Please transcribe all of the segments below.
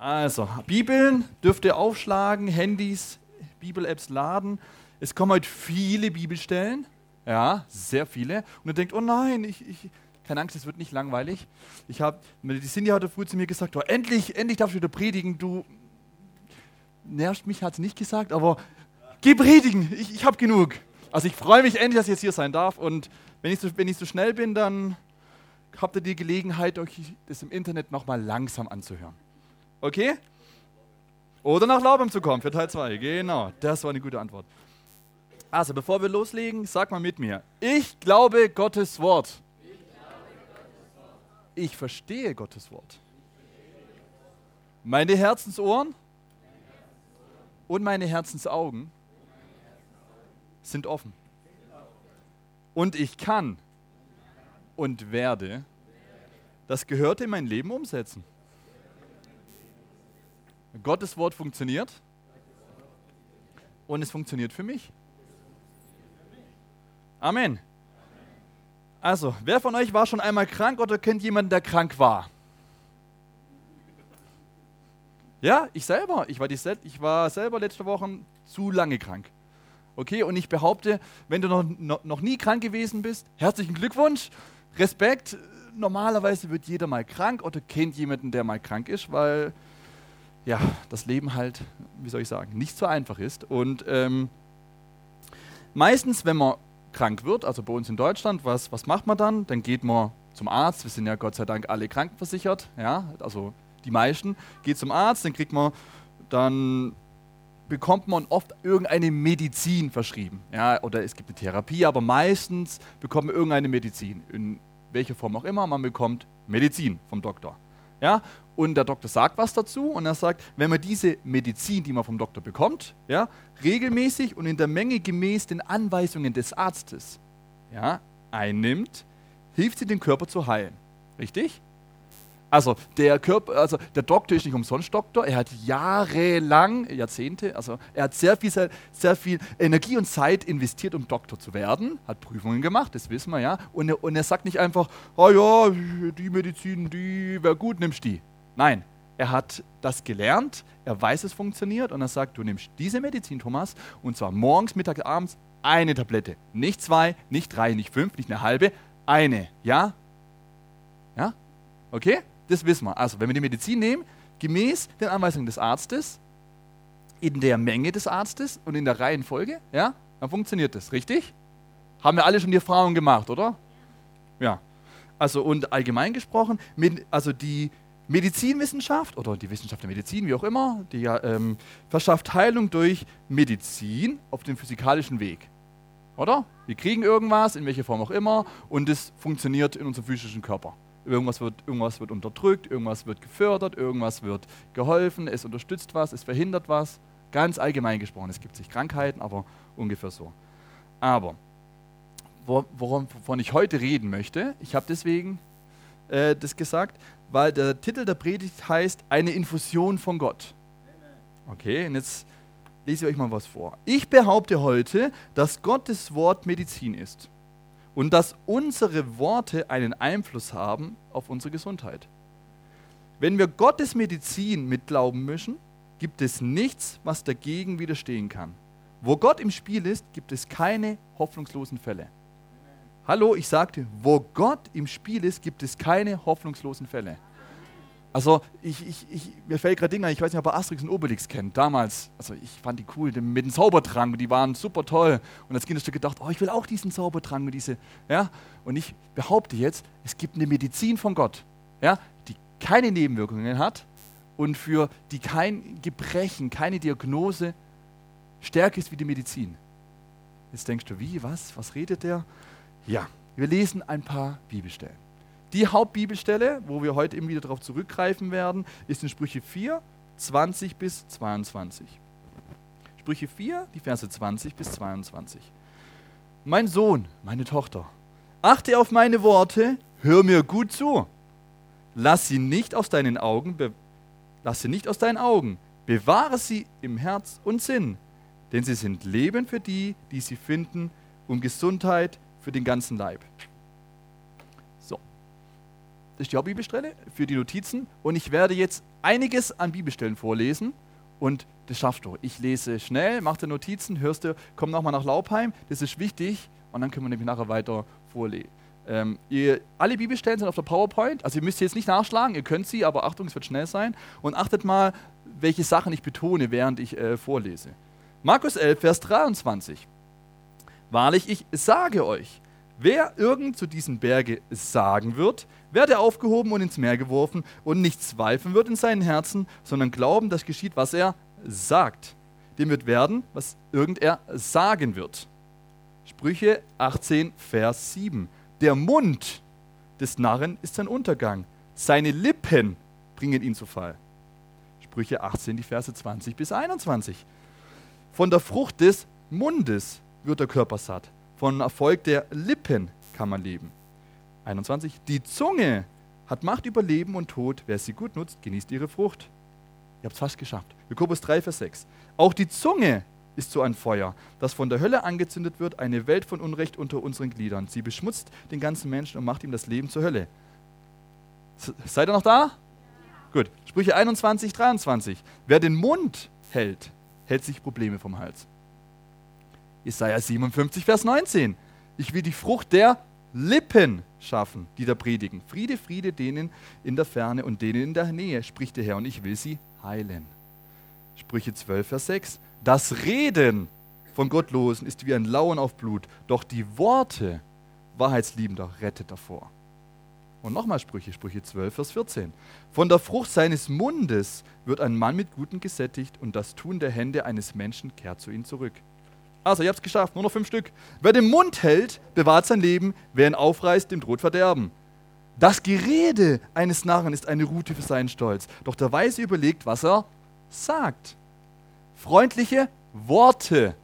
Also, Bibeln dürft ihr aufschlagen, Handys, Bibel-Apps laden. Es kommen heute viele Bibelstellen. Ja, sehr viele. Und ihr denkt, oh nein, ich, ich, keine Angst, es wird nicht langweilig. Ich habe, die Cindy heute früh zu mir gesagt, oh, endlich, endlich darfst du wieder predigen. Du nervst mich, hat sie nicht gesagt, aber geh predigen, ich, ich habe genug. Also ich freue mich endlich, dass ich jetzt hier sein darf. Und wenn ich so, wenn ich so schnell bin, dann habt ihr die Gelegenheit, euch das im Internet nochmal langsam anzuhören. Okay? Oder nach Laubem zu kommen für Teil 2. Genau, das war eine gute Antwort. Also, bevor wir loslegen, sag mal mit mir. Ich glaube Gottes Wort. Ich verstehe Gottes Wort. Meine Herzensohren und meine Herzensaugen sind offen. Und ich kann und werde das Gehörte in mein Leben umsetzen. Gottes Wort funktioniert und es funktioniert für mich. Amen. Also, wer von euch war schon einmal krank oder kennt jemanden, der krank war? Ja, ich selber. Ich war, die, ich war selber letzte Woche zu lange krank. Okay, und ich behaupte, wenn du noch, noch, noch nie krank gewesen bist, herzlichen Glückwunsch, Respekt. Normalerweise wird jeder mal krank oder kennt jemanden, der mal krank ist, weil ja, das Leben halt, wie soll ich sagen, nicht so einfach ist. Und ähm, meistens, wenn man krank wird, also bei uns in Deutschland, was, was macht man dann? Dann geht man zum Arzt. Wir sind ja Gott sei Dank alle krankenversichert, ja, also die meisten. Geht zum Arzt, dann kriegt man, dann bekommt man oft irgendeine Medizin verschrieben. Ja, oder es gibt eine Therapie, aber meistens bekommt man irgendeine Medizin. In welcher Form auch immer, man bekommt Medizin vom Doktor. Ja, und der Doktor sagt was dazu und er sagt, wenn man diese Medizin, die man vom Doktor bekommt, ja, regelmäßig und in der Menge gemäß den Anweisungen des Arztes ja, einnimmt, hilft sie, den Körper zu heilen. Richtig? Also der, Körper, also der Doktor ist nicht umsonst Doktor, er hat jahrelang, Jahrzehnte, also er hat sehr viel, sehr, viel Energie und Zeit investiert, um Doktor zu werden, hat Prüfungen gemacht, das wissen wir ja. Und er, und er sagt nicht einfach, oh ja, die Medizin, die wäre gut, nimmst die. Nein, er hat das gelernt, er weiß, es funktioniert und er sagt, du nimmst diese Medizin, Thomas, und zwar morgens, mittags, abends eine Tablette. Nicht zwei, nicht drei, nicht fünf, nicht eine halbe, eine. Ja? Ja? Okay? Das wissen wir. Also, wenn wir die Medizin nehmen, gemäß den Anweisungen des Arztes, in der Menge des Arztes und in der Reihenfolge, ja, dann funktioniert das, richtig? Haben wir alle schon die Erfahrung gemacht, oder? Ja. Also, und allgemein gesprochen, mit, also die Medizinwissenschaft oder die Wissenschaft der Medizin, wie auch immer, die ähm, verschafft Heilung durch Medizin auf dem physikalischen Weg. Oder? Wir kriegen irgendwas, in welcher Form auch immer, und es funktioniert in unserem physischen Körper. Irgendwas wird, irgendwas wird unterdrückt, irgendwas wird gefördert, irgendwas wird geholfen, es unterstützt was, es verhindert was. Ganz allgemein gesprochen, es gibt sich Krankheiten, aber ungefähr so. Aber wovon ich heute reden möchte, ich habe deswegen äh, das gesagt, weil der Titel der Predigt heißt Eine Infusion von Gott. Okay, und jetzt lese ich euch mal was vor. Ich behaupte heute, dass Gottes Wort Medizin ist und dass unsere Worte einen Einfluss haben auf unsere Gesundheit. Wenn wir Gottes Medizin mit Glauben mischen, gibt es nichts, was dagegen widerstehen kann. Wo Gott im Spiel ist, gibt es keine hoffnungslosen Fälle. Hallo, ich sagte, wo Gott im Spiel ist, gibt es keine hoffnungslosen Fälle. Also, ich, ich, ich, mir fällt gerade Dinge, ich weiß nicht, ob ihr Asterix und Obelix kennt. Damals, also ich fand die cool, mit dem Zaubertrank, die waren super toll. Und als Kind hast du gedacht, oh, ich will auch diesen Zaubertrank und diese, ja. Und ich behaupte jetzt, es gibt eine Medizin von Gott, ja, die keine Nebenwirkungen hat und für die kein Gebrechen, keine Diagnose stärker ist wie die Medizin. Jetzt denkst du, wie, was, was redet der? Ja, wir lesen ein paar Bibelstellen. Die Hauptbibelstelle, wo wir heute eben wieder darauf zurückgreifen werden, ist in Sprüche 4, 20 bis 22. Sprüche 4, die Verse 20 bis 22. Mein Sohn, meine Tochter, achte auf meine Worte, hör mir gut zu. Lass sie nicht aus deinen Augen, lass sie nicht aus deinen Augen. Bewahre sie im Herz und Sinn, denn sie sind Leben für die, die sie finden, und Gesundheit für den ganzen Leib. So. das ist die Hauptbibelstelle für die Notizen. Und ich werde jetzt einiges an Bibelstellen vorlesen. Und das schaffst du. Ich lese schnell, mach dir Notizen, hörst du, komm nochmal nach Laubheim. Das ist wichtig. Und dann können wir nämlich nachher weiter vorlesen. Ähm, ihr, alle Bibelstellen sind auf der PowerPoint. Also ihr müsst jetzt nicht nachschlagen, ihr könnt sie, aber Achtung, es wird schnell sein. Und achtet mal, welche Sachen ich betone, während ich äh, vorlese. Markus 11, Vers 23. Wahrlich, ich sage euch, wer irgend zu diesem Berge sagen wird, werde aufgehoben und ins Meer geworfen und nicht zweifeln wird in seinen Herzen, sondern glauben, dass geschieht, was er sagt. Dem wird werden, was irgend er sagen wird. Sprüche 18, Vers 7. Der Mund des Narren ist sein Untergang. Seine Lippen bringen ihn zu Fall. Sprüche 18, die Verse 20 bis 21. Von der Frucht des Mundes wird der Körper satt. Von Erfolg der Lippen kann man leben. 21. Die Zunge hat Macht über Leben und Tod. Wer sie gut nutzt, genießt ihre Frucht. Ihr habt es fast geschafft. Jakobus 3, Vers 6. Auch die Zunge ist so ein Feuer, das von der Hölle angezündet wird, eine Welt von Unrecht unter unseren Gliedern. Sie beschmutzt den ganzen Menschen und macht ihm das Leben zur Hölle. Seid ihr noch da? Ja. Gut. Sprüche 21, 23. Wer den Mund hält, hält sich Probleme vom Hals. Jesaja 57, Vers 19. Ich will die Frucht der Lippen schaffen, die da predigen. Friede, Friede denen in der Ferne und denen in der Nähe, spricht der Herr, und ich will sie heilen. Sprüche 12, Vers 6. Das Reden von Gottlosen ist wie ein Lauen auf Blut, doch die Worte Wahrheitsliebender rettet davor. Und nochmal Sprüche, Sprüche 12, Vers 14. Von der Frucht seines Mundes wird ein Mann mit Guten gesättigt und das Tun der Hände eines Menschen kehrt zu ihm zurück. Also, ihr habt es geschafft, nur noch fünf Stück. Wer den Mund hält, bewahrt sein Leben, wer ihn aufreißt, dem droht Verderben. Das Gerede eines Narren ist eine Rute für seinen Stolz, doch der Weise überlegt, was er sagt. Freundliche Worte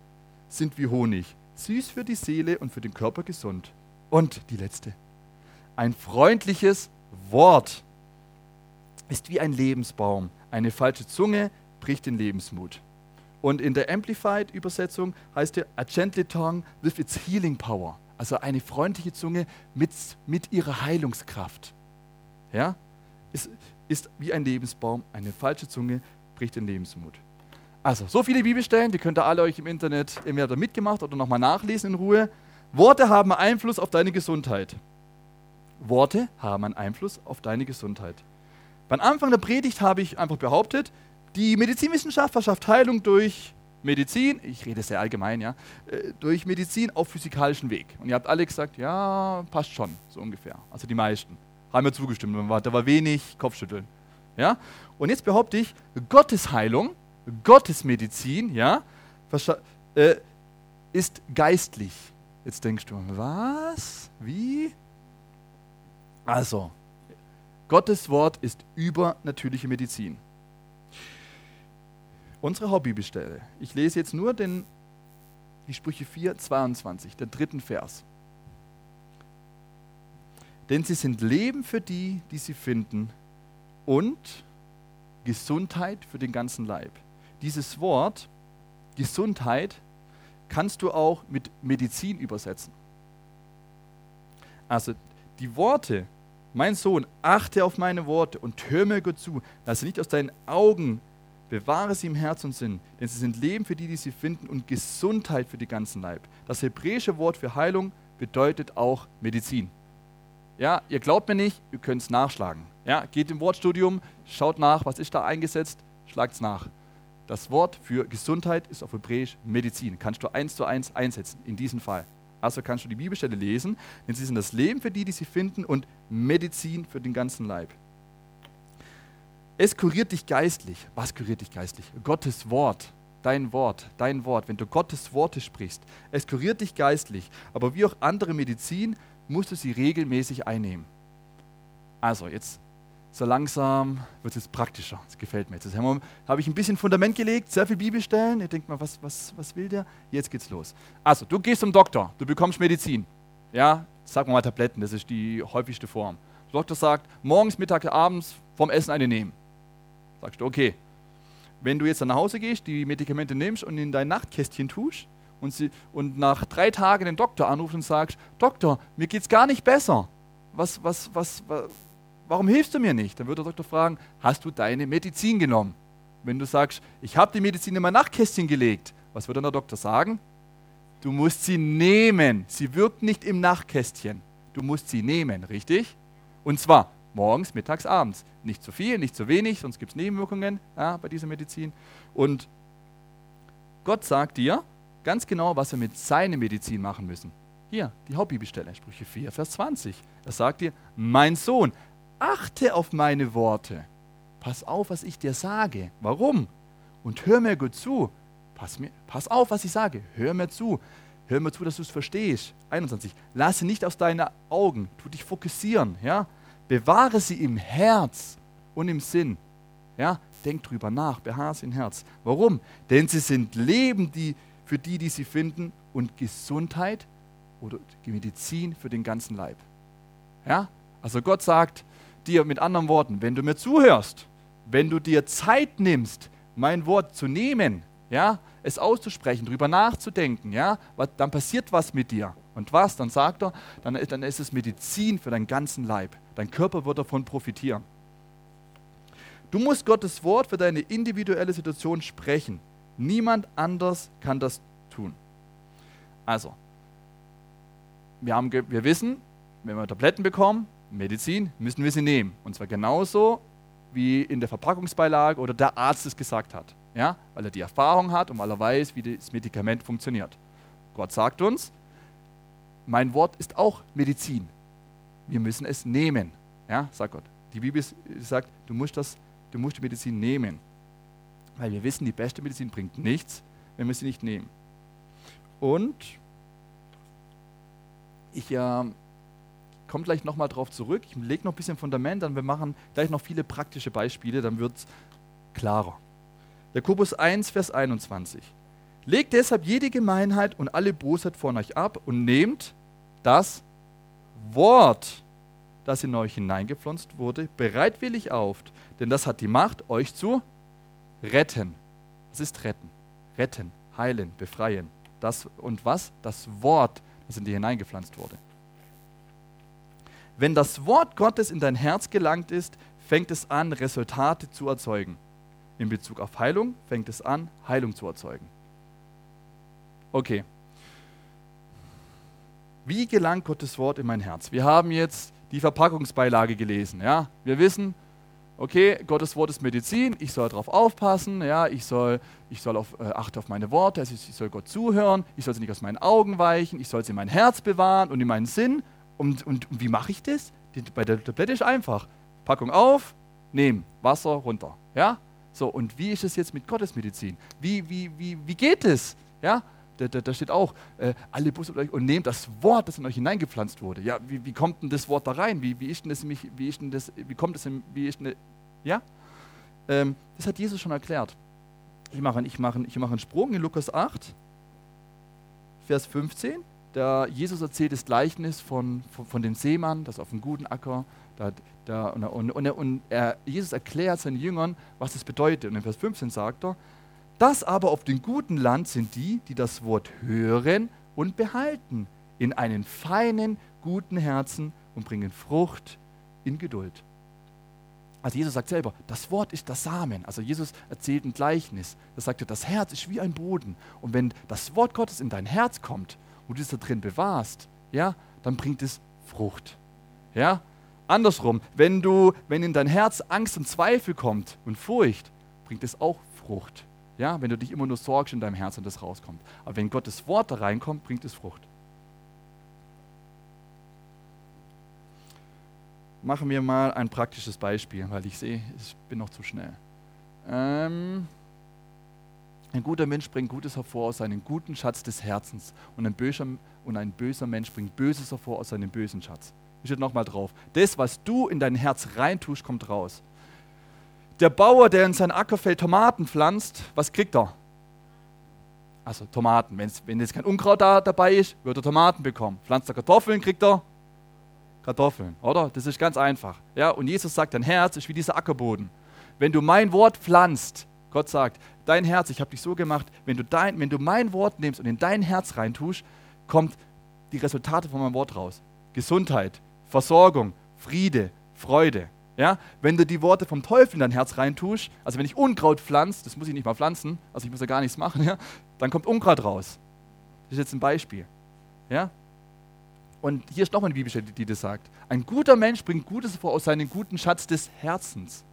sind wie Honig, süß für die Seele und für den Körper gesund. Und die letzte. Ein freundliches Wort ist wie ein Lebensbaum. Eine falsche Zunge bricht den Lebensmut. Und in der Amplified-Übersetzung heißt er, a gentle tongue with its healing power. Also eine freundliche Zunge mit, mit ihrer Heilungskraft. Ja? Ist, ist wie ein Lebensbaum. Eine falsche Zunge bricht den Lebensmut. Also, so viele Bibelstellen, die könnt ihr alle euch im Internet entweder mitgemacht oder nochmal nachlesen in Ruhe. Worte haben Einfluss auf deine Gesundheit. Worte haben einen Einfluss auf deine Gesundheit. Beim Anfang der Predigt habe ich einfach behauptet, die Medizinwissenschaft verschafft Heilung durch Medizin, ich rede sehr allgemein, ja, äh, durch Medizin auf physikalischen Weg. Und ihr habt alle gesagt, ja, passt schon, so ungefähr. Also die meisten haben mir zugestimmt. Da war wenig Kopfschütteln. Ja? Und jetzt behaupte ich, Gottes Heilung, Gottes Medizin, ja, äh, ist geistlich. Jetzt denkst du, was? Wie? Also, Gottes Wort ist übernatürliche Medizin. Unsere Hauptbibelstelle. Ich lese jetzt nur den, die Sprüche 4, 22, den dritten Vers. Denn sie sind Leben für die, die sie finden und Gesundheit für den ganzen Leib. Dieses Wort Gesundheit kannst du auch mit Medizin übersetzen. Also die Worte, mein Sohn, achte auf meine Worte und hör mir gut zu, lasse nicht aus deinen Augen Bewahre sie im Herz und Sinn, denn sie sind Leben für die, die sie finden und Gesundheit für den ganzen Leib. Das hebräische Wort für Heilung bedeutet auch Medizin. Ja, ihr glaubt mir nicht, ihr könnt es nachschlagen. Ja, geht im Wortstudium, schaut nach, was ist da eingesetzt, schlagt es nach. Das Wort für Gesundheit ist auf Hebräisch Medizin. Kannst du eins zu eins einsetzen, in diesem Fall. Also kannst du die Bibelstelle lesen, denn sie sind das Leben für die, die sie finden und Medizin für den ganzen Leib. Es kuriert dich geistlich. Was kuriert dich geistlich? Gottes Wort. Dein Wort, dein Wort. Wenn du Gottes Worte sprichst, es kuriert dich geistlich. Aber wie auch andere Medizin, musst du sie regelmäßig einnehmen. Also, jetzt so langsam wird es jetzt praktischer. Das gefällt mir jetzt. Jetzt habe ich ein bisschen Fundament gelegt, sehr viel Bibelstellen. Ihr denkt mal, was, was, was will der? Jetzt geht's los. Also, du gehst zum Doktor, du bekommst Medizin. Ja, sagen wir mal Tabletten, das ist die häufigste Form. Der Doktor sagt, morgens, Mittag, abends vom Essen eine nehmen. Sagst du, okay. Wenn du jetzt nach Hause gehst, die Medikamente nimmst und in dein Nachtkästchen tust und, sie, und nach drei Tagen den Doktor anrufst und sagst, Doktor, mir geht es gar nicht besser. Was, was, was, was, warum hilfst du mir nicht? Dann wird der Doktor fragen, hast du deine Medizin genommen? Wenn du sagst, ich habe die Medizin in mein Nachtkästchen gelegt, was wird dann der Doktor sagen? Du musst sie nehmen. Sie wirkt nicht im Nachtkästchen. Du musst sie nehmen, richtig? Und zwar morgens, mittags, abends. Nicht zu viel, nicht zu wenig, sonst gibt es Nebenwirkungen ja, bei dieser Medizin. Und Gott sagt dir ganz genau, was wir mit seiner Medizin machen müssen. Hier, die Hauptbibelstelle, Sprüche 4, Vers 20. Er sagt dir, mein Sohn, achte auf meine Worte. Pass auf, was ich dir sage. Warum? Und hör mir gut zu. Pass, mir, pass auf, was ich sage. Hör mir zu. Hör mir zu, dass du es verstehst. 21. Lasse nicht aus deinen Augen. Tu dich fokussieren. Ja? Bewahre sie im Herz und im Sinn. Ja? Denk drüber nach. Beharre sie im Herz. Warum? Denn sie sind Leben die, für die, die sie finden und Gesundheit oder Medizin für den ganzen Leib. Ja? Also Gott sagt dir mit anderen Worten, wenn du mir zuhörst, wenn du dir Zeit nimmst, mein Wort zu nehmen, ja, es auszusprechen, darüber nachzudenken, ja, dann passiert was mit dir. Und was? Dann sagt er, dann ist es Medizin für deinen ganzen Leib. Dein Körper wird davon profitieren. Du musst Gottes Wort für deine individuelle Situation sprechen. Niemand anders kann das tun. Also, wir, haben, wir wissen, wenn wir Tabletten bekommen, Medizin, müssen wir sie nehmen. Und zwar genauso, wie in der Verpackungsbeilage oder der Arzt es gesagt hat. Ja? Weil er die Erfahrung hat und weil er weiß, wie das Medikament funktioniert. Gott sagt uns, mein Wort ist auch Medizin. Wir müssen es nehmen. Ja, sagt Gott. Die Bibel sagt, du musst, das, du musst die Medizin nehmen. Weil wir wissen, die beste Medizin bringt nichts, wenn wir sie nicht nehmen. Und ich äh, komme gleich nochmal drauf zurück. Ich lege noch ein bisschen Fundament, dann wir machen gleich noch viele praktische Beispiele, dann wird es klarer. Jakobus 1, Vers 21. Legt deshalb jede Gemeinheit und alle Bosheit von euch ab und nehmt das Wort, das in euch hineingepflanzt wurde, bereitwillig auf, denn das hat die Macht, euch zu retten. Was ist retten? Retten, heilen, befreien. Das und was? Das Wort, das in dir hineingepflanzt wurde. Wenn das Wort Gottes in dein Herz gelangt ist, fängt es an, Resultate zu erzeugen. In Bezug auf Heilung fängt es an, Heilung zu erzeugen. Okay. Wie gelangt Gottes Wort in mein Herz? Wir haben jetzt die Verpackungsbeilage gelesen. Ja? Wir wissen, okay, Gottes Wort ist Medizin, ich soll darauf aufpassen, ja, ich soll, ich soll auf, äh, achte auf meine Worte, ich soll Gott zuhören, ich soll sie nicht aus meinen Augen weichen, ich soll sie in mein Herz bewahren und in meinen Sinn und, und, und wie mache ich das? Bei der Tablette ist einfach. Packung auf, nehmen, Wasser runter. Ja? So, und wie ist es jetzt mit Gottesmedizin? Wie, wie, wie, wie geht es? Ja? Da, da, da, steht auch, äh, alle Busse und nehmt das Wort, das in euch hineingepflanzt wurde. Ja, wie, wie kommt denn das Wort da rein? Wie, wie ist denn das, wie ist denn das, wie kommt es wie ist denn, ja? Ähm, das hat Jesus schon erklärt. Ich mache, ich, mache, ich mache einen Sprung in Lukas 8, Vers 15 der Jesus erzählt das Gleichnis von, von, von dem Seemann, das auf einem guten Acker, da, da, und, und, und, und er, Jesus erklärt seinen Jüngern, was das bedeutet. Und in Vers 15 sagt er, das aber auf dem guten Land sind die, die das Wort hören und behalten, in einen feinen, guten Herzen und bringen Frucht in Geduld. Also Jesus sagt selber, das Wort ist das Samen. Also Jesus erzählt ein Gleichnis. Er sagt, das Herz ist wie ein Boden. Und wenn das Wort Gottes in dein Herz kommt, wo du es da drin bewahrst, ja, dann bringt es Frucht. Ja? Andersrum, wenn du, wenn in dein Herz Angst und Zweifel kommt und Furcht, bringt es auch Frucht. Ja, wenn du dich immer nur sorgst in deinem Herzen und das rauskommt. Aber wenn Gottes Wort da reinkommt, bringt es Frucht. Machen wir mal ein praktisches Beispiel, weil ich sehe, ich bin noch zu schnell. Ähm, ein guter Mensch bringt Gutes hervor aus seinem guten Schatz des Herzens und ein böser, und ein böser Mensch bringt Böses hervor aus seinem bösen Schatz. Ich steht nochmal drauf. Das, was du in dein Herz reintust, kommt raus. Der Bauer, der in sein Ackerfeld Tomaten pflanzt, was kriegt er? Also Tomaten. Wenn's, wenn jetzt kein Unkraut da dabei ist, wird er Tomaten bekommen. Pflanzt er Kartoffeln, kriegt er Kartoffeln, oder? Das ist ganz einfach. Ja, und Jesus sagt, dein Herz ist wie dieser Ackerboden. Wenn du mein Wort pflanzt, Gott sagt, dein Herz, ich habe dich so gemacht, wenn du, dein, wenn du mein Wort nimmst und in dein Herz reintust, kommt die Resultate von meinem Wort raus. Gesundheit, Versorgung, Friede, Freude. Ja, wenn du die Worte vom Teufel in dein Herz reintust, also wenn ich Unkraut pflanze, das muss ich nicht mal pflanzen, also ich muss ja gar nichts machen, ja, dann kommt Unkraut raus. Das ist jetzt ein Beispiel. Ja? Und hier ist nochmal eine Bibelstelle, die das sagt. Ein guter Mensch bringt Gutes hervor aus seinem guten Schatz des Herzens,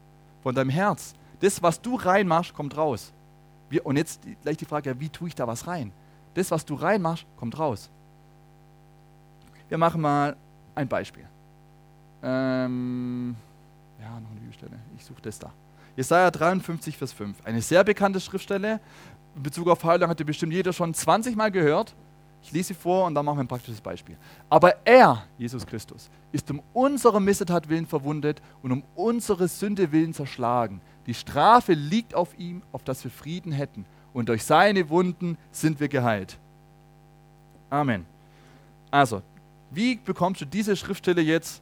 von deinem Herz. Das, was du reinmachst, kommt raus. Und jetzt gleich die Frage, wie tue ich da was rein? Das, was du reinmachst, kommt raus. Wir machen mal ein Beispiel. Ähm, ja, noch eine Bibelstelle. Ich suche das da. Jesaja 53, Vers 5. Eine sehr bekannte Schriftstelle. In Bezug auf Heilung hatte bestimmt jeder schon 20 Mal gehört. Ich lese sie vor und dann machen wir ein praktisches Beispiel. Aber er, Jesus Christus, ist um unsere Missetat willen verwundet und um unsere Sünde willen zerschlagen. Die Strafe liegt auf ihm, auf dass wir Frieden hätten. Und durch seine Wunden sind wir geheilt. Amen. Also, wie bekommst du diese Schriftstelle jetzt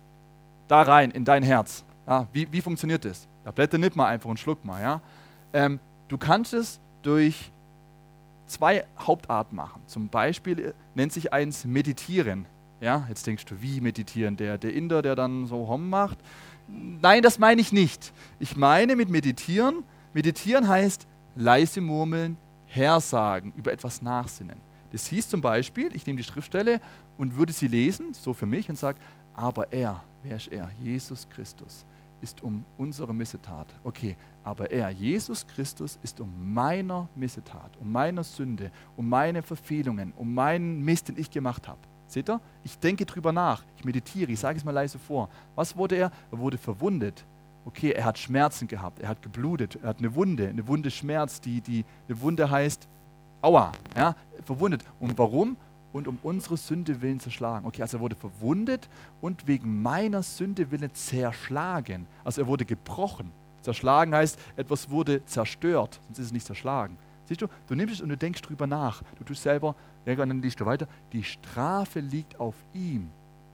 da rein in dein Herz? Ja, wie, wie funktioniert das? Ja, blätter nicht mal einfach und schluck mal. Ja? Ähm, du kannst es durch zwei Hauptarten machen. Zum Beispiel äh, nennt sich eins Meditieren. Ja, jetzt denkst du, wie meditieren? Der, der Inder, der dann so Hom macht? Nein, das meine ich nicht. Ich meine mit Meditieren, Meditieren heißt leise murmeln, hersagen, über etwas nachsinnen. Das hieß zum Beispiel, ich nehme die Schriftstelle und würde sie lesen, so für mich, und sage, aber er, wer ist er? Jesus Christus ist um unsere Missetat. Okay, aber er, Jesus Christus, ist um meiner Missetat, um meiner Sünde, um meine Verfehlungen, um meinen Mist, den ich gemacht habe. Seht ihr? Ich denke drüber nach, ich meditiere, ich sage es mal leise vor. Was wurde er? Er wurde verwundet. Okay, er hat Schmerzen gehabt, er hat geblutet, er hat eine Wunde, eine Wunde schmerzt, die, die, eine Wunde heißt, aua, ja, verwundet. Und warum? Und um unsere Sünde willen zerschlagen. Okay, also er wurde verwundet und wegen meiner Sünde willen zerschlagen. Also er wurde gebrochen. Zerschlagen heißt, etwas wurde zerstört, sonst ist es nicht zerschlagen. Siehst du, du nimmst es und du denkst drüber nach. Du tust selber, ja, dann liest du weiter, die Strafe liegt auf ihm.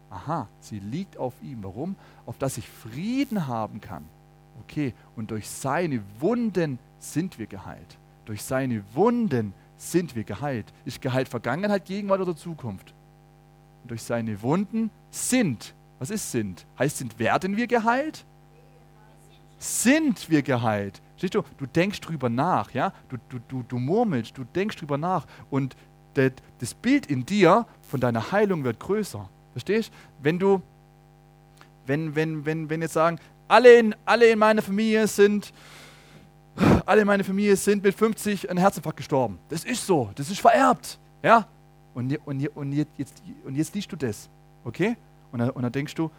Aha, sie liegt auf ihm. Warum? Auf dass ich Frieden haben kann. Okay, und durch seine Wunden sind wir geheilt. Durch seine Wunden sind wir geheilt. Ist geheilt Vergangenheit, Gegenwart oder Zukunft? Und durch seine Wunden sind. Was ist sind? Heißt, sind werden wir geheilt? Sind wir geheilt? Siehst du, du denkst drüber nach, ja? Du, du, du, du murmelst, du denkst drüber nach. Und das, Bild in dir von deiner Heilung wird größer. Verstehst? Wenn du, wenn, wenn, wenn, wenn jetzt sagen, alle in, alle in meiner Familie sind alle meine Familie sind mit 50 an Herzinfarkt gestorben. Das ist so, das ist vererbt. Ja? Und, und, und, jetzt, und jetzt liest du das, okay? Und dann, und dann denkst du,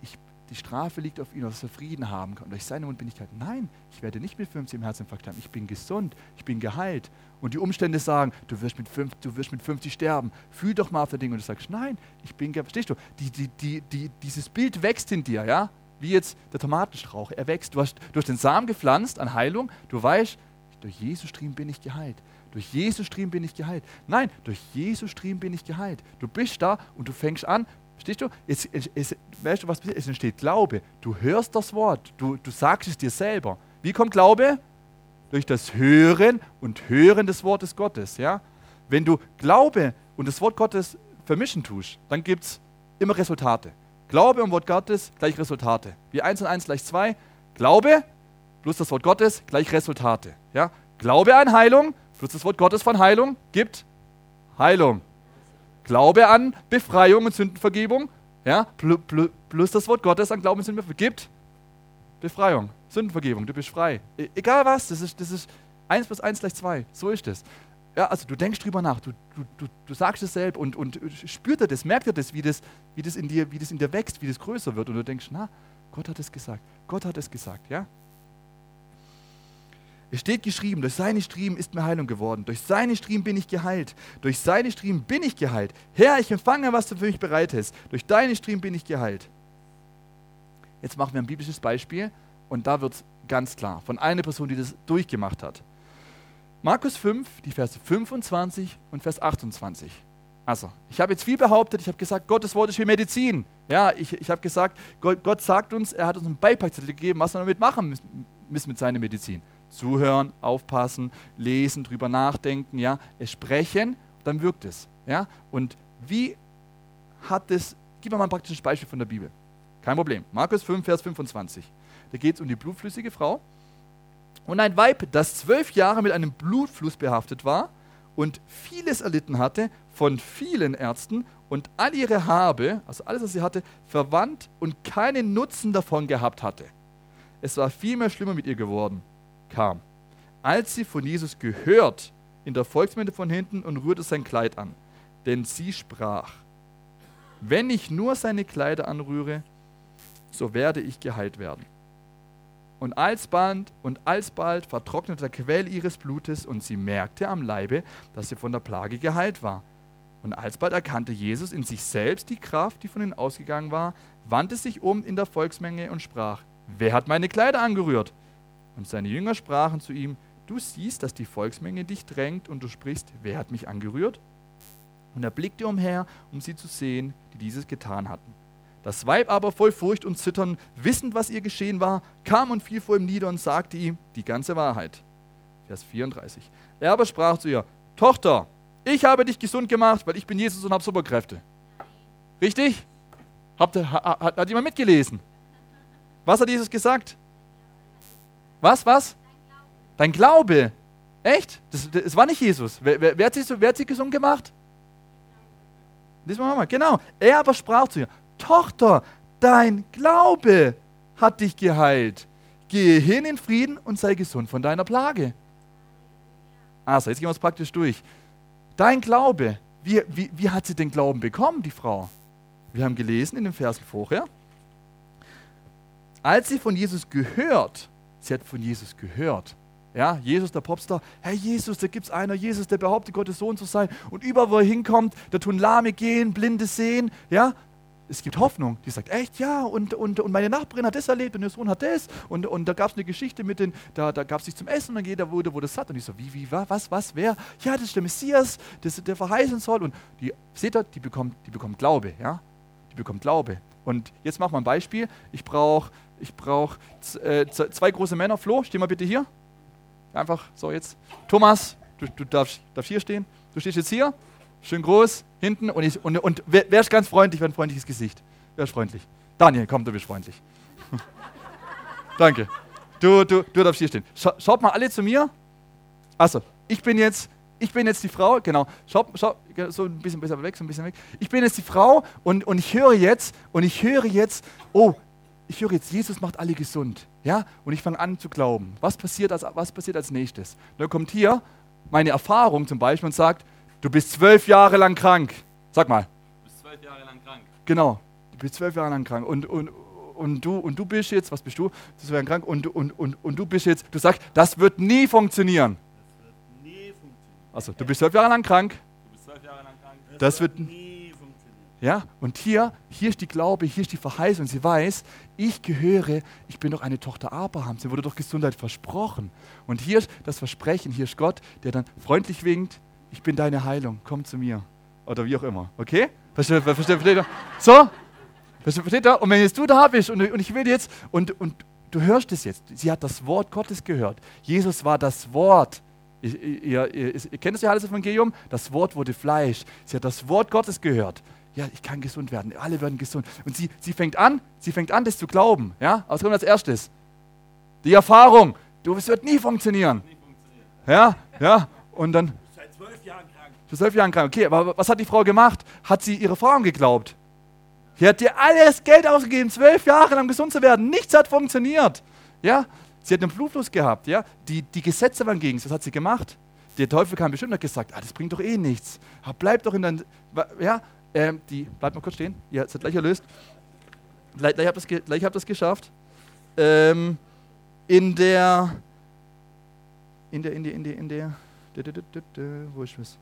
ich, die Strafe liegt auf ihn, dass er Frieden haben kann. Und durch seine Mundbindigkeit, nein, ich werde nicht mit 50 im Herzinfarkt sterben. Ich bin gesund, ich bin geheilt. Und die Umstände sagen, du wirst mit, 5, du wirst mit 50 sterben. Fühl doch mal auf der Ding. Und du sagst, nein, ich bin, verstehst du, die, die, die, dieses Bild wächst in dir, ja? Wie jetzt der Tomatenstrauch. Er wächst. Du hast, du hast den Samen gepflanzt an Heilung. Du weißt, durch Jesus Stream bin ich geheilt. Durch Jesus Stream bin ich geheilt. Nein, durch Jesus Stream bin ich geheilt. Du bist da und du fängst an. Verstehst du? Es, es, weißt du, was? Es entsteht Glaube. Du hörst das Wort. Du, du sagst es dir selber. Wie kommt Glaube? Durch das Hören und Hören des Wortes Gottes. Ja? Wenn du Glaube und das Wort Gottes vermischen tust, dann gibt es immer Resultate. Glaube und Wort Gottes gleich Resultate. Wie 1 und 1 gleich 2. Glaube plus das Wort Gottes gleich Resultate. Ja? Glaube an Heilung plus das Wort Gottes von Heilung gibt Heilung. Glaube an Befreiung und Sündenvergebung ja? plus das Wort Gottes an Glauben und Sündenvergebung gibt Befreiung, Sündenvergebung. Du bist frei. E egal was, das ist, das ist 1 plus 1 gleich 2. So ist es. Ja, also du denkst drüber nach, du, du, du, du sagst es selbst und, und spürt er das, merkt er das wie, das, wie das in dir, wie das in dir wächst, wie das größer wird und du denkst, na, Gott hat es gesagt, Gott hat es gesagt, ja. Es steht geschrieben, durch seine Striemen ist mir Heilung geworden, durch seine Striemen bin ich geheilt, durch seine Striemen bin ich geheilt. Herr, ich empfange, was du für mich bereit hast, durch deine Striemen bin ich geheilt. Jetzt machen wir ein biblisches Beispiel und da wird es ganz klar von einer Person, die das durchgemacht hat. Markus 5, die Verse 25 und Vers 28. Also, ich habe jetzt viel behauptet, ich habe gesagt, Gottes Wort ist wie Medizin. Ja, ich, ich habe gesagt, Gott, Gott, sagt uns, er hat uns einen Beipackzettel gegeben, was wir damit machen müssen, mit seiner Medizin. Zuhören, aufpassen, lesen, drüber nachdenken, ja, es sprechen, dann wirkt es. Ja? Und wie hat es, gib mir mal ein praktisches Beispiel von der Bibel. Kein Problem. Markus 5, Vers 25. Da geht es um die blutflüssige Frau. Und ein Weib, das zwölf Jahre mit einem Blutfluss behaftet war und vieles erlitten hatte von vielen Ärzten und all ihre Habe, also alles, was sie hatte, verwandt und keinen Nutzen davon gehabt hatte. Es war vielmehr schlimmer mit ihr geworden, kam. Als sie von Jesus gehört, in der Volksmenge von hinten und rührte sein Kleid an. Denn sie sprach, wenn ich nur seine Kleider anrühre, so werde ich geheilt werden. Und alsbald, und alsbald vertrocknete der Quell ihres Blutes und sie merkte am Leibe, dass sie von der Plage geheilt war. Und alsbald erkannte Jesus in sich selbst die Kraft, die von ihnen ausgegangen war, wandte sich um in der Volksmenge und sprach, wer hat meine Kleider angerührt? Und seine Jünger sprachen zu ihm, du siehst, dass die Volksmenge dich drängt und du sprichst, wer hat mich angerührt? Und er blickte umher, um sie zu sehen, die dieses getan hatten. Das Weib aber voll Furcht und Zittern, wissend, was ihr geschehen war, kam und fiel vor ihm nieder und sagte ihm die ganze Wahrheit. Vers 34. Er aber sprach zu ihr, Tochter, ich habe dich gesund gemacht, weil ich bin Jesus und habe Superkräfte. Richtig? Habt ihr, hat, hat jemand mitgelesen? Was hat Jesus gesagt? Was, was? Dein Glaube. Echt? Das, das war nicht Jesus. Wer, wer, wer, hat sie, wer hat sie gesund gemacht? Wir mal. Genau. Er aber sprach zu ihr, Tochter, dein Glaube hat dich geheilt. Gehe hin in Frieden und sei gesund von deiner Plage. Also, jetzt gehen wir es praktisch durch. Dein Glaube, wie, wie, wie hat sie den Glauben bekommen, die Frau? Wir haben gelesen in den Versen vorher. Als sie von Jesus gehört, sie hat von Jesus gehört. Ja, Jesus, der Popstar, Herr Jesus, da gibt es einer, Jesus, der behauptet, Gottes Sohn zu sein. Und überall, wo er hinkommt, da tun Lahme gehen, Blinde sehen. Ja, es gibt Hoffnung. Die sagt, echt, ja, und, und, und meine Nachbarin hat das erlebt und ihr Sohn hat das. Und, und da gab es eine Geschichte mit den, da, da gab es sich zum Essen und dann jeder wurde, wurde satt. Und ich so, wie, wie, was, was, wer? Ja, das ist der Messias, das, der verheißen soll. Und die, seht ihr, die bekommt, die bekommt Glaube, ja. Die bekommt Glaube. Und jetzt machen wir ein Beispiel. Ich brauche ich brauch, äh, zwei große Männer. Flo, steh mal bitte hier. Einfach so jetzt. Thomas, du, du darfst, darfst hier stehen. Du stehst jetzt hier schön groß, hinten und, ich, und, und wer, wer ist ganz freundlich, wer ein freundliches Gesicht? Wer ist freundlich? Daniel, komm, du bist freundlich. Danke. Du, du, du darfst hier stehen. Scha schaut mal alle zu mir. Achso, ich bin jetzt, ich bin jetzt die Frau, genau. Schaut, schaut, so ein bisschen besser weg, so ein bisschen weg. Ich bin jetzt die Frau und, und ich höre jetzt, und ich höre jetzt, oh, ich höre jetzt, Jesus macht alle gesund. Ja? Und ich fange an zu glauben. Was passiert als, was passiert als nächstes? dann kommt hier meine Erfahrung zum Beispiel und sagt, Du bist zwölf Jahre lang krank. Sag mal. Du bist zwölf Jahre lang krank. Genau. Du bist zwölf Jahre lang krank. Und, und, und, du, und du bist jetzt, was bist du? Du bist krank. Und, und, und, und du bist jetzt, du sagst, das wird nie funktionieren. Das wird nie funktionieren. Also, du bist zwölf Jahre lang krank. Du bist zwölf Jahre lang krank. Das, das wird, wird nie funktionieren. Ja, und hier, hier ist die Glaube, hier ist die Verheißung. Sie weiß, ich gehöre, ich bin doch eine Tochter Abrahams. Sie wurde doch Gesundheit versprochen. Und hier ist das Versprechen, hier ist Gott, der dann freundlich winkt, ich bin deine Heilung, komm zu mir. Oder wie auch immer. Okay? Versteht, versteht, versteht ihr? So? Versteht ihr? Und wenn jetzt du da bist und, und ich will jetzt, und, und du hörst es jetzt, sie hat das Wort Gottes gehört. Jesus war das Wort. Ihr, ihr, ihr, ihr kennt das ja alles Evangelium? Das Wort wurde Fleisch. Sie hat das Wort Gottes gehört. Ja, ich kann gesund werden. Alle werden gesund. Und sie, sie fängt an, sie fängt an, das zu glauben. Ja, was kommt als erstes? Die Erfahrung. Du, es wird nie funktionieren. Nie funktionieren. Ja, ja. Und dann, für zwölf Jahren krank. Okay, aber was hat die Frau gemacht? Hat sie ihre Frauen geglaubt? Sie hat dir alles Geld ausgegeben, zwölf Jahre lang gesund zu werden. Nichts hat funktioniert. Ja, sie hat einen Blutfluss gehabt. Ja, die, die Gesetze waren gegen sie. Was hat sie gemacht? Der Teufel kam bestimmt und hat gesagt, ah, das bringt doch eh nichts. Bleib doch in dein, ja, ähm, die, bleibt mal kurz stehen. Ihr seid gleich erlöst. Gleich, gleich habt ihr das, gleich das geschafft. Ähm, in der, in der, in der, in der, in der, wo ist es?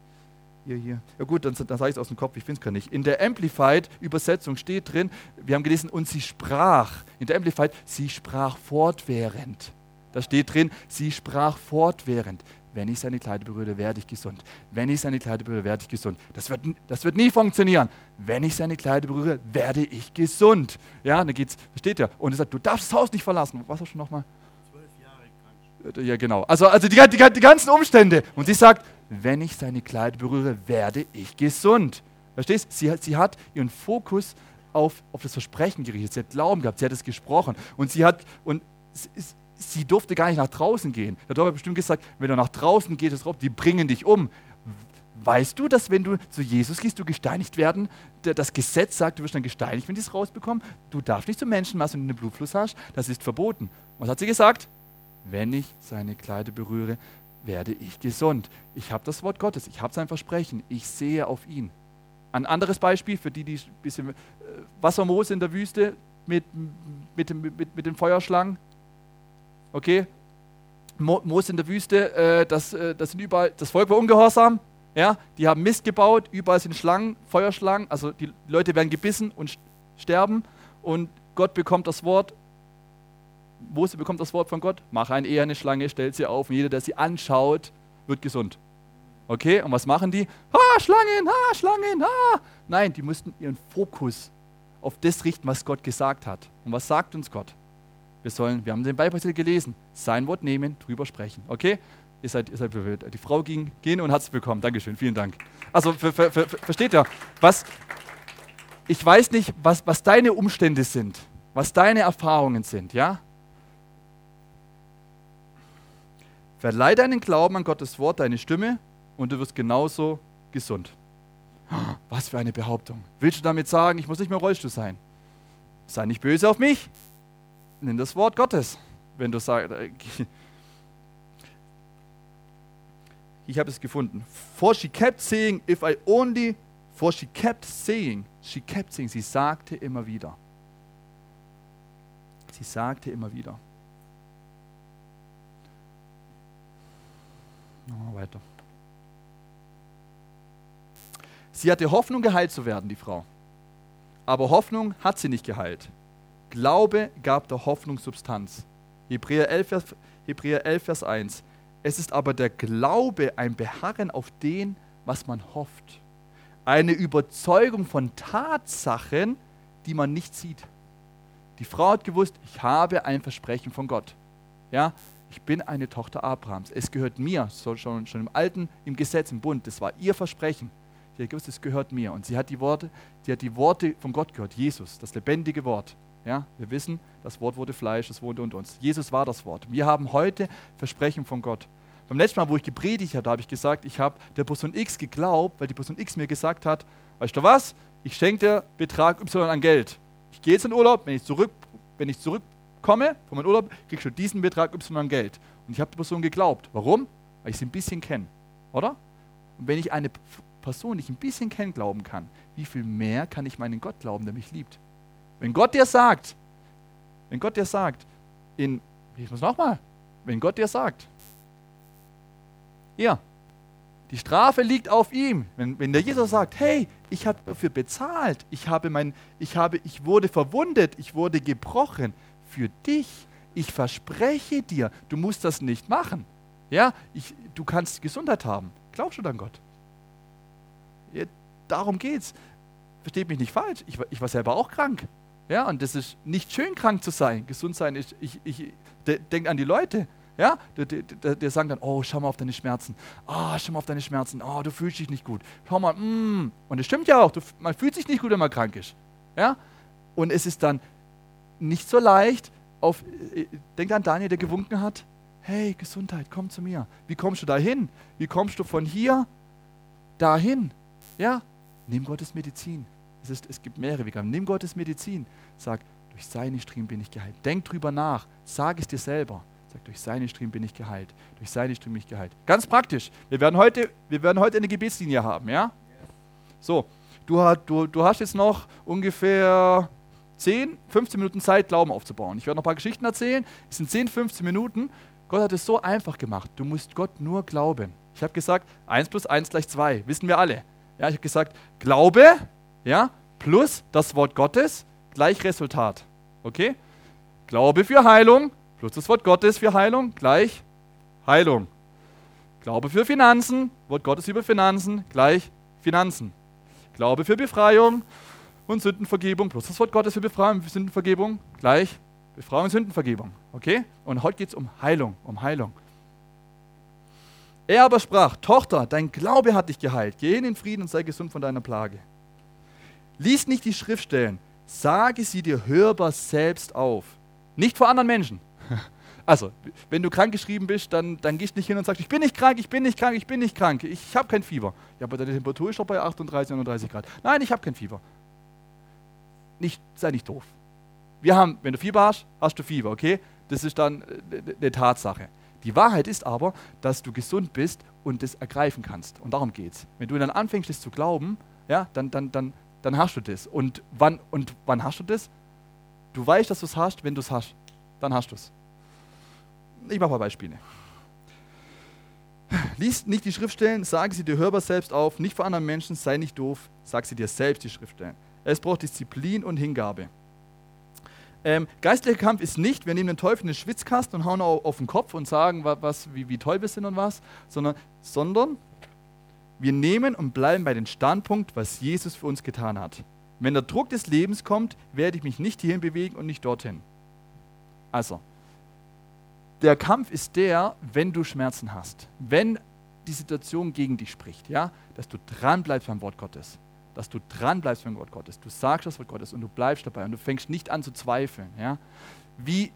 Hier, hier. Ja gut, dann, dann sage ich es aus dem Kopf, ich finde es gar nicht. In der Amplified-Übersetzung steht drin, wir haben gelesen, und sie sprach. In der Amplified, sie sprach fortwährend. Da steht drin, sie sprach fortwährend. Wenn ich seine Kleider berühre, werde ich gesund. Wenn ich seine Kleider berühre, werde ich gesund. Das wird, das wird nie funktionieren. Wenn ich seine Kleider berühre, werde ich gesund. Ja, dann geht's, da steht ja. Und er sagt, du darfst das Haus nicht verlassen. Was hast du nochmal? Zwölf Jahre krank. Ja, genau. Also, also die, die, die ganzen Umstände. Und sie sagt, wenn ich seine Kleider berühre, werde ich gesund. Verstehst? Sie, sie hat ihren Fokus auf, auf das Versprechen gerichtet. Sie hat Glauben gehabt, sie hat es gesprochen. Und sie hat, und sie, sie durfte gar nicht nach draußen gehen. Der Dorf hat bestimmt gesagt, wenn du nach draußen gehst, die bringen dich um. Weißt du, dass wenn du zu Jesus gehst, du gesteinigt werden? Das Gesetz sagt, du wirst dann gesteinigt, wenn die es rausbekommen. Du darfst nicht zum Menschenmasse, wenn du einen Blutfluss hast. Das ist verboten. Was hat sie gesagt? Wenn ich seine Kleider berühre, werde ich gesund. Ich habe das Wort Gottes, ich habe sein Versprechen, ich sehe auf ihn. Ein anderes Beispiel für die, die ein bisschen äh, Wassermoos in der Wüste mit, mit, dem, mit, mit den Feuerschlangen. Okay? Moos in der Wüste, äh, das, äh, das, sind überall, das Volk war ungehorsam. Ja? Die haben Mist gebaut, überall sind Schlangen, Feuerschlangen. Also die Leute werden gebissen und sterben. Und Gott bekommt das Wort. Mose bekommt das Wort von Gott. Mach eine eher eine Schlange, stellt sie auf. Und jeder, der sie anschaut, wird gesund. Okay, und was machen die? Ah, Schlangen, ah, Schlangen, ah. Nein, die mussten ihren Fokus auf das richten, was Gott gesagt hat. Und was sagt uns Gott? Wir sollen, wir haben den Bibelteil gelesen, sein Wort nehmen, drüber sprechen. Okay? Ihr seid, ihr seid verwirrt. Die Frau ging gehen und hat es bekommen. Dankeschön, vielen Dank. Also ver, ver, ver, versteht ihr, was, ich weiß nicht, was, was deine Umstände sind, was deine Erfahrungen sind, ja? Verleih deinen Glauben an Gottes Wort, deine Stimme und du wirst genauso gesund. Was für eine Behauptung. Willst du damit sagen, ich muss nicht mehr Rollstuhl sein? Sei nicht böse auf mich. Nimm das Wort Gottes. Wenn du sagst, äh, ich habe es gefunden. For she kept saying, if I only, for she kept saying, she kept saying, sie sagte immer wieder. Sie sagte immer wieder. Oh, weiter. Sie hatte Hoffnung, geheilt zu werden, die Frau. Aber Hoffnung hat sie nicht geheilt. Glaube gab der Hoffnung Substanz. Hebräer 11, Vers, Hebräer 11, Vers 1. Es ist aber der Glaube ein Beharren auf den, was man hofft. Eine Überzeugung von Tatsachen, die man nicht sieht. Die Frau hat gewusst, ich habe ein Versprechen von Gott. Ja, ich bin eine Tochter Abrahams. Es gehört mir, so schon, schon im Alten, im Gesetz, im Bund. Das war ihr Versprechen. Sie hat gewusst, es gehört mir. Und sie hat die Worte, sie hat die Worte von Gott gehört. Jesus, das lebendige Wort. Ja, wir wissen, das Wort wurde Fleisch, es wohnte unter uns. Jesus war das Wort. Wir haben heute Versprechen von Gott. Beim letzten Mal, wo ich gepredigt habe, habe ich gesagt, ich habe der Person X geglaubt, weil die Person X mir gesagt hat, weißt du was, ich schenke dir Betrag Y an Geld. Ich gehe jetzt in Urlaub, wenn ich, zurück, wenn ich zurückkomme von meinem Urlaub, kriegst du diesen Betrag Y Geld. Und ich habe der Person geglaubt. Warum? Weil ich sie ein bisschen kenne. Oder? Und wenn ich eine Person, die ich ein bisschen kenne, glauben kann, wie viel mehr kann ich meinen Gott glauben, der mich liebt? Wenn Gott dir sagt, wenn Gott dir sagt, in, ich muss nochmal, wenn Gott dir sagt, ja, die Strafe liegt auf ihm. Wenn, wenn der Jesus sagt, hey, ich habe dafür bezahlt, ich, habe mein, ich, habe, ich wurde verwundet, ich wurde gebrochen für dich. Ich verspreche dir, du musst das nicht machen. Ja, ich, du kannst Gesundheit haben. Glaubst du dann Gott? Ja, darum geht's. Versteht mich nicht falsch. Ich, ich war selber auch krank. Ja, und das ist nicht schön, krank zu sein. Gesund sein ist, ich, ich denke an die Leute. Ja, die, die, die, die, sagen dann, oh, schau mal auf deine Schmerzen. Ah, oh, schau mal auf deine Schmerzen. Oh, du fühlst dich nicht gut. Schau mal, mm. und es stimmt ja auch, du, man fühlt sich nicht gut, wenn man krank ist. Ja, und es ist dann nicht so leicht, auf, äh, denk an Daniel, der gewunken hat, hey, Gesundheit, komm zu mir. Wie kommst du dahin? Wie kommst du von hier dahin? Ja, nimm Gottes Medizin. Es, ist, es gibt mehrere Wege. Nimm Gottes Medizin. Sag, durch seine Striemen bin ich geheilt. Denk drüber nach. Sag es dir selber. Sag, durch seine Striemen bin ich geheilt. Durch seine Striemen bin ich geheilt. Ganz praktisch. Wir werden heute, wir werden heute eine Gebetslinie haben, ja? So, du, du, du hast jetzt noch ungefähr 10, 15 Minuten Zeit, Glauben aufzubauen. Ich werde noch ein paar Geschichten erzählen. Es sind 10, 15 Minuten. Gott hat es so einfach gemacht. Du musst Gott nur glauben. Ich habe gesagt, 1 plus 1 gleich 2. Wissen wir alle. Ja, ich habe gesagt, Glaube ja, plus das Wort Gottes gleich Resultat. Okay? Glaube für Heilung plus das Wort Gottes für Heilung gleich Heilung. Glaube für Finanzen, Wort Gottes über Finanzen gleich Finanzen. Glaube für Befreiung und Sündenvergebung plus das Wort Gottes für Befreiung und Sündenvergebung gleich Befreiung und Sündenvergebung. Okay? Und heute geht es um Heilung, um Heilung. Er aber sprach, Tochter, dein Glaube hat dich geheilt. Geh in den Frieden und sei gesund von deiner Plage. Lies nicht die Schriftstellen, sage sie dir hörbar selbst auf. Nicht vor anderen Menschen. Also, wenn du krank geschrieben bist, dann, dann gehst du nicht hin und sagst, ich bin nicht krank, ich bin nicht krank, ich bin nicht krank, ich habe kein Fieber. Ja, aber deine Temperatur ist doch bei 38, 39 Grad. Nein, ich habe kein Fieber. Nicht, sei nicht doof. Wir haben, wenn du Fieber hast, hast du Fieber, okay? Das ist dann eine äh, Tatsache. Die Wahrheit ist aber, dass du gesund bist und das ergreifen kannst. Und darum geht es. Wenn du dann anfängst, das zu glauben, ja, dann, dann, dann, dann hast du das. Und wann, und wann hast du das? Du weißt, dass du es hast, wenn du es hast. Dann hast du es. Ich mache mal Beispiele. Lies nicht die Schriftstellen, sage sie dir hörbar selbst auf, nicht vor anderen Menschen, sei nicht doof, sag sie dir selbst die Schriftstellen. Es braucht Disziplin und Hingabe. Ähm, geistlicher Kampf ist nicht, wir nehmen den Teufel in den Schwitzkasten und hauen auf, den Kopf und sagen, was, wie, wie toll wir sind und was, sondern, sondern wir nehmen und bleiben bei dem Standpunkt, was Jesus für uns getan hat. Wenn der Druck des Lebens kommt, werde ich mich nicht hierhin bewegen und nicht dorthin. Also, der Kampf ist der, wenn du Schmerzen hast, wenn die Situation gegen dich spricht, ja, dass du dran bleibst beim Wort Gottes, dass du dran bleibst beim Wort Gottes, du sagst das Wort Gottes und du bleibst dabei und du fängst nicht an zu zweifeln, ja. Wie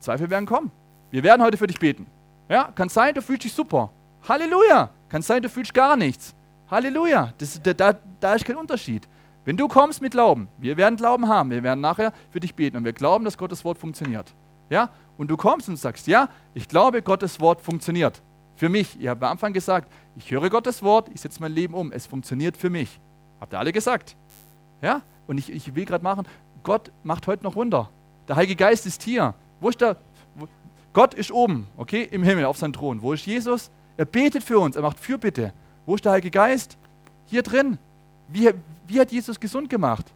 Zweifel werden kommen. Wir werden heute für dich beten. Ja, kann sein, du fühlst dich super. Halleluja. Kann sein, du fühlst gar nichts. Halleluja. Das, da, da ist kein Unterschied. Wenn du kommst mit Glauben, wir werden Glauben haben, wir werden nachher für dich beten und wir glauben, dass Gottes Wort funktioniert. Ja? Und du kommst und sagst, ja, ich glaube, Gottes Wort funktioniert. Für mich. Ihr habt am Anfang gesagt, ich höre Gottes Wort, ich setze mein Leben um. Es funktioniert für mich. Habt ihr alle gesagt? Ja? Und ich, ich will gerade machen, Gott macht heute noch Wunder. Der Heilige Geist ist hier. Wo ist der? Wo, Gott ist oben, okay, im Himmel, auf seinem Thron. Wo ist Jesus? Er betet für uns, er macht Fürbitte. Wo ist der Heilige Geist? Hier drin. Wie, wie hat Jesus gesund gemacht?